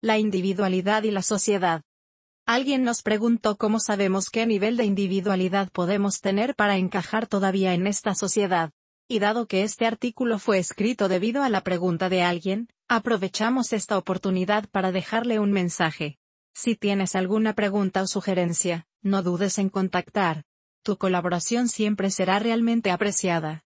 la individualidad y la sociedad. Alguien nos preguntó cómo sabemos qué nivel de individualidad podemos tener para encajar todavía en esta sociedad. Y dado que este artículo fue escrito debido a la pregunta de alguien, aprovechamos esta oportunidad para dejarle un mensaje. Si tienes alguna pregunta o sugerencia, no dudes en contactar. Tu colaboración siempre será realmente apreciada.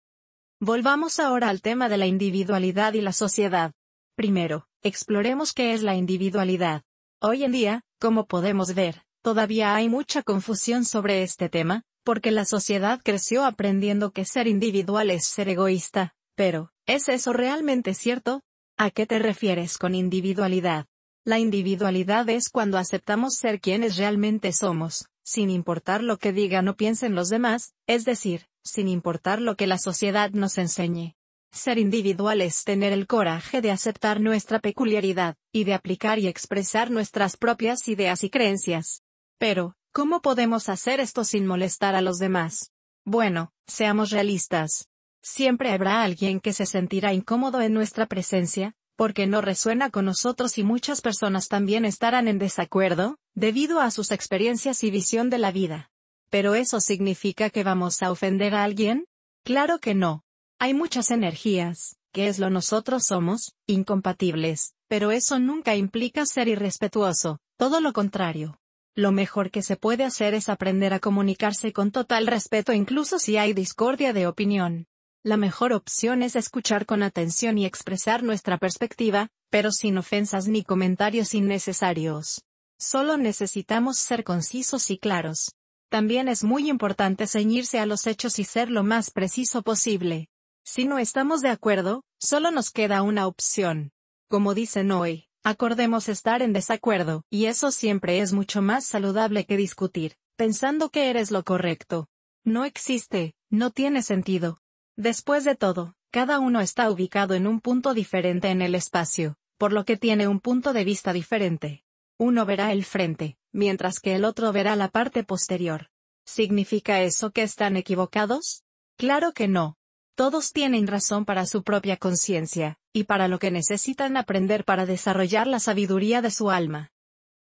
Volvamos ahora al tema de la individualidad y la sociedad. Primero, exploremos qué es la individualidad. Hoy en día, como podemos ver, todavía hay mucha confusión sobre este tema, porque la sociedad creció aprendiendo que ser individual es ser egoísta, pero, ¿es eso realmente cierto? ¿A qué te refieres con individualidad? La individualidad es cuando aceptamos ser quienes realmente somos, sin importar lo que digan o piensen los demás, es decir, sin importar lo que la sociedad nos enseñe. Ser individual es tener el coraje de aceptar nuestra peculiaridad, y de aplicar y expresar nuestras propias ideas y creencias. Pero, ¿cómo podemos hacer esto sin molestar a los demás? Bueno, seamos realistas. Siempre habrá alguien que se sentirá incómodo en nuestra presencia, porque no resuena con nosotros y muchas personas también estarán en desacuerdo, debido a sus experiencias y visión de la vida. ¿Pero eso significa que vamos a ofender a alguien? Claro que no. Hay muchas energías, que es lo nosotros somos, incompatibles, pero eso nunca implica ser irrespetuoso, todo lo contrario. Lo mejor que se puede hacer es aprender a comunicarse con total respeto incluso si hay discordia de opinión. La mejor opción es escuchar con atención y expresar nuestra perspectiva, pero sin ofensas ni comentarios innecesarios. Solo necesitamos ser concisos y claros. También es muy importante ceñirse a los hechos y ser lo más preciso posible. Si no estamos de acuerdo, solo nos queda una opción. Como dicen hoy, acordemos estar en desacuerdo, y eso siempre es mucho más saludable que discutir, pensando que eres lo correcto. No existe, no tiene sentido, Después de todo, cada uno está ubicado en un punto diferente en el espacio, por lo que tiene un punto de vista diferente. Uno verá el frente, mientras que el otro verá la parte posterior. ¿Significa eso que están equivocados? Claro que no. Todos tienen razón para su propia conciencia, y para lo que necesitan aprender para desarrollar la sabiduría de su alma.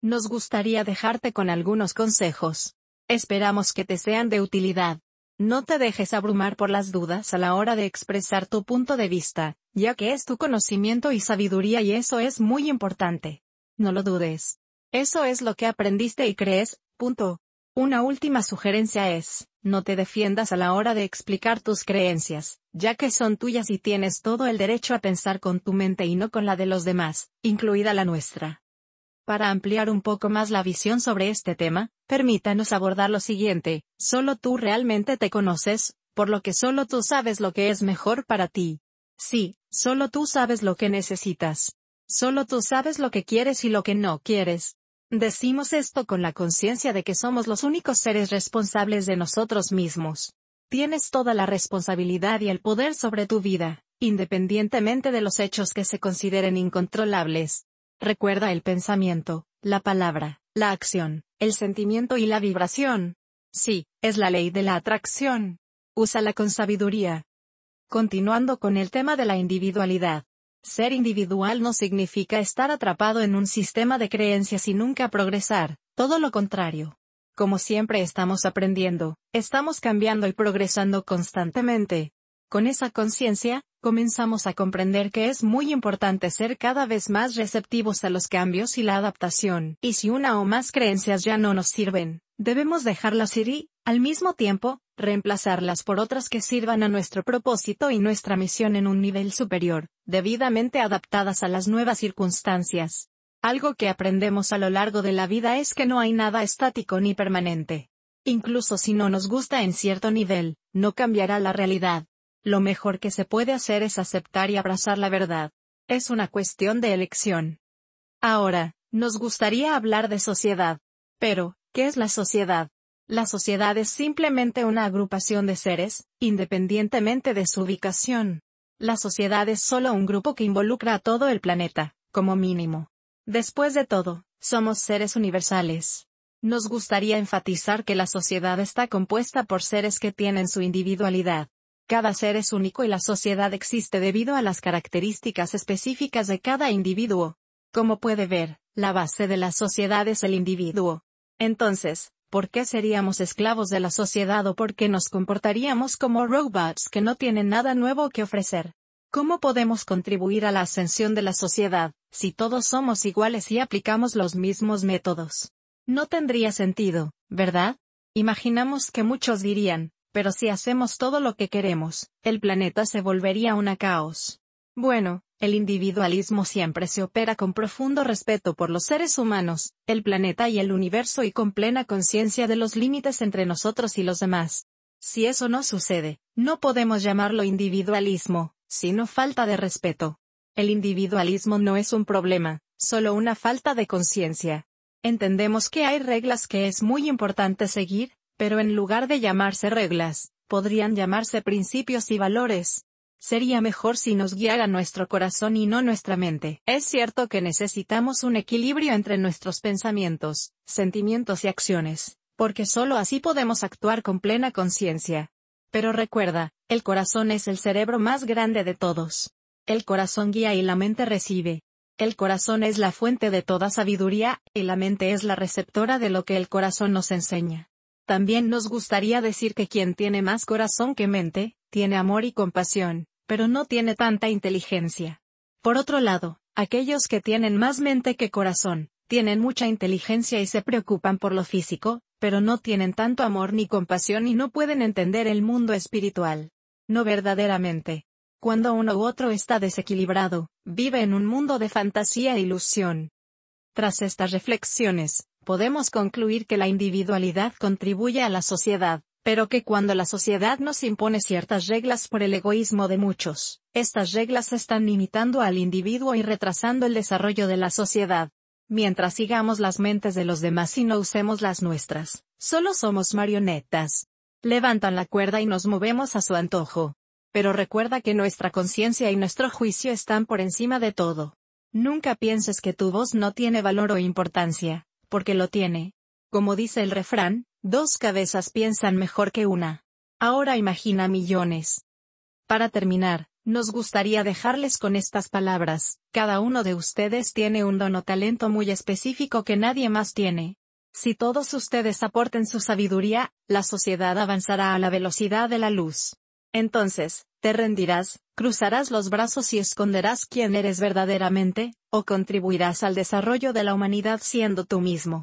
Nos gustaría dejarte con algunos consejos. Esperamos que te sean de utilidad. No te dejes abrumar por las dudas a la hora de expresar tu punto de vista, ya que es tu conocimiento y sabiduría y eso es muy importante. No lo dudes. Eso es lo que aprendiste y crees, punto. Una última sugerencia es, no te defiendas a la hora de explicar tus creencias, ya que son tuyas y tienes todo el derecho a pensar con tu mente y no con la de los demás, incluida la nuestra. Para ampliar un poco más la visión sobre este tema, permítanos abordar lo siguiente, solo tú realmente te conoces, por lo que solo tú sabes lo que es mejor para ti. Sí, solo tú sabes lo que necesitas. Solo tú sabes lo que quieres y lo que no quieres. Decimos esto con la conciencia de que somos los únicos seres responsables de nosotros mismos. Tienes toda la responsabilidad y el poder sobre tu vida, independientemente de los hechos que se consideren incontrolables. Recuerda el pensamiento, la palabra, la acción, el sentimiento y la vibración. Sí, es la ley de la atracción. Úsala con sabiduría. Continuando con el tema de la individualidad. Ser individual no significa estar atrapado en un sistema de creencias y nunca progresar, todo lo contrario. Como siempre estamos aprendiendo, estamos cambiando y progresando constantemente. Con esa conciencia, comenzamos a comprender que es muy importante ser cada vez más receptivos a los cambios y la adaptación. Y si una o más creencias ya no nos sirven, debemos dejarlas ir y, al mismo tiempo, reemplazarlas por otras que sirvan a nuestro propósito y nuestra misión en un nivel superior, debidamente adaptadas a las nuevas circunstancias. Algo que aprendemos a lo largo de la vida es que no hay nada estático ni permanente. Incluso si no nos gusta en cierto nivel, no cambiará la realidad. Lo mejor que se puede hacer es aceptar y abrazar la verdad. Es una cuestión de elección. Ahora, nos gustaría hablar de sociedad. Pero, ¿qué es la sociedad? La sociedad es simplemente una agrupación de seres, independientemente de su ubicación. La sociedad es solo un grupo que involucra a todo el planeta, como mínimo. Después de todo, somos seres universales. Nos gustaría enfatizar que la sociedad está compuesta por seres que tienen su individualidad, cada ser es único y la sociedad existe debido a las características específicas de cada individuo. Como puede ver, La base de la sociedad es el individuo. Entonces, ¿por qué seríamos esclavos de la sociedad o por qué nos comportaríamos como robots que no tienen nada nuevo que ofrecer? ¿Cómo podemos contribuir a la ascensión de la sociedad, si todos somos iguales y aplicamos los mismos métodos? No tendría sentido, ¿verdad? Imaginamos que muchos dirían, pero si hacemos todo lo que queremos, el planeta se volvería una caos. Bueno, el individualismo siempre se opera con profundo respeto por los seres humanos, el planeta y el universo y con plena conciencia de los límites entre nosotros y los demás. Si eso no sucede, no podemos llamarlo individualismo, sino falta de respeto. El individualismo no es un problema, solo una falta de conciencia. Entendemos que hay reglas que es muy importante seguir, pero en lugar de llamarse reglas, podrían llamarse principios y valores. Sería mejor si nos guiara nuestro corazón y no nuestra mente. Es cierto que necesitamos un equilibrio entre nuestros pensamientos, sentimientos y acciones, porque solo así podemos actuar con plena conciencia. Pero recuerda, el corazón es el cerebro más grande de todos. El corazón guía y la mente recibe. El corazón es la fuente de toda sabiduría, y la mente es la receptora de lo que el corazón nos enseña. También nos gustaría decir que quien tiene más corazón que mente, tiene amor y compasión, pero no tiene tanta inteligencia. Por otro lado, aquellos que tienen más mente que corazón, tienen mucha inteligencia y se preocupan por lo físico, pero no tienen tanto amor ni compasión y no pueden entender el mundo espiritual. No verdaderamente. Cuando uno u otro está desequilibrado, vive en un mundo de fantasía e ilusión. Tras estas reflexiones, podemos concluir que la individualidad contribuye a la sociedad, pero que cuando la sociedad nos impone ciertas reglas por el egoísmo de muchos, estas reglas están limitando al individuo y retrasando el desarrollo de la sociedad mientras sigamos las mentes de los demás y no usemos las nuestras. Solo somos marionetas. Levantan la cuerda y nos movemos a su antojo. Pero recuerda que nuestra conciencia y nuestro juicio están por encima de todo. Nunca pienses que tu voz no tiene valor o importancia, porque lo tiene. Como dice el refrán, dos cabezas piensan mejor que una. Ahora imagina millones. Para terminar, nos gustaría dejarles con estas palabras, cada uno de ustedes tiene un don o talento muy específico que nadie más tiene. Si todos ustedes aporten su sabiduría, la sociedad avanzará a la velocidad de la luz. Entonces, te rendirás, cruzarás los brazos y esconderás quién eres verdaderamente, o contribuirás al desarrollo de la humanidad siendo tú mismo.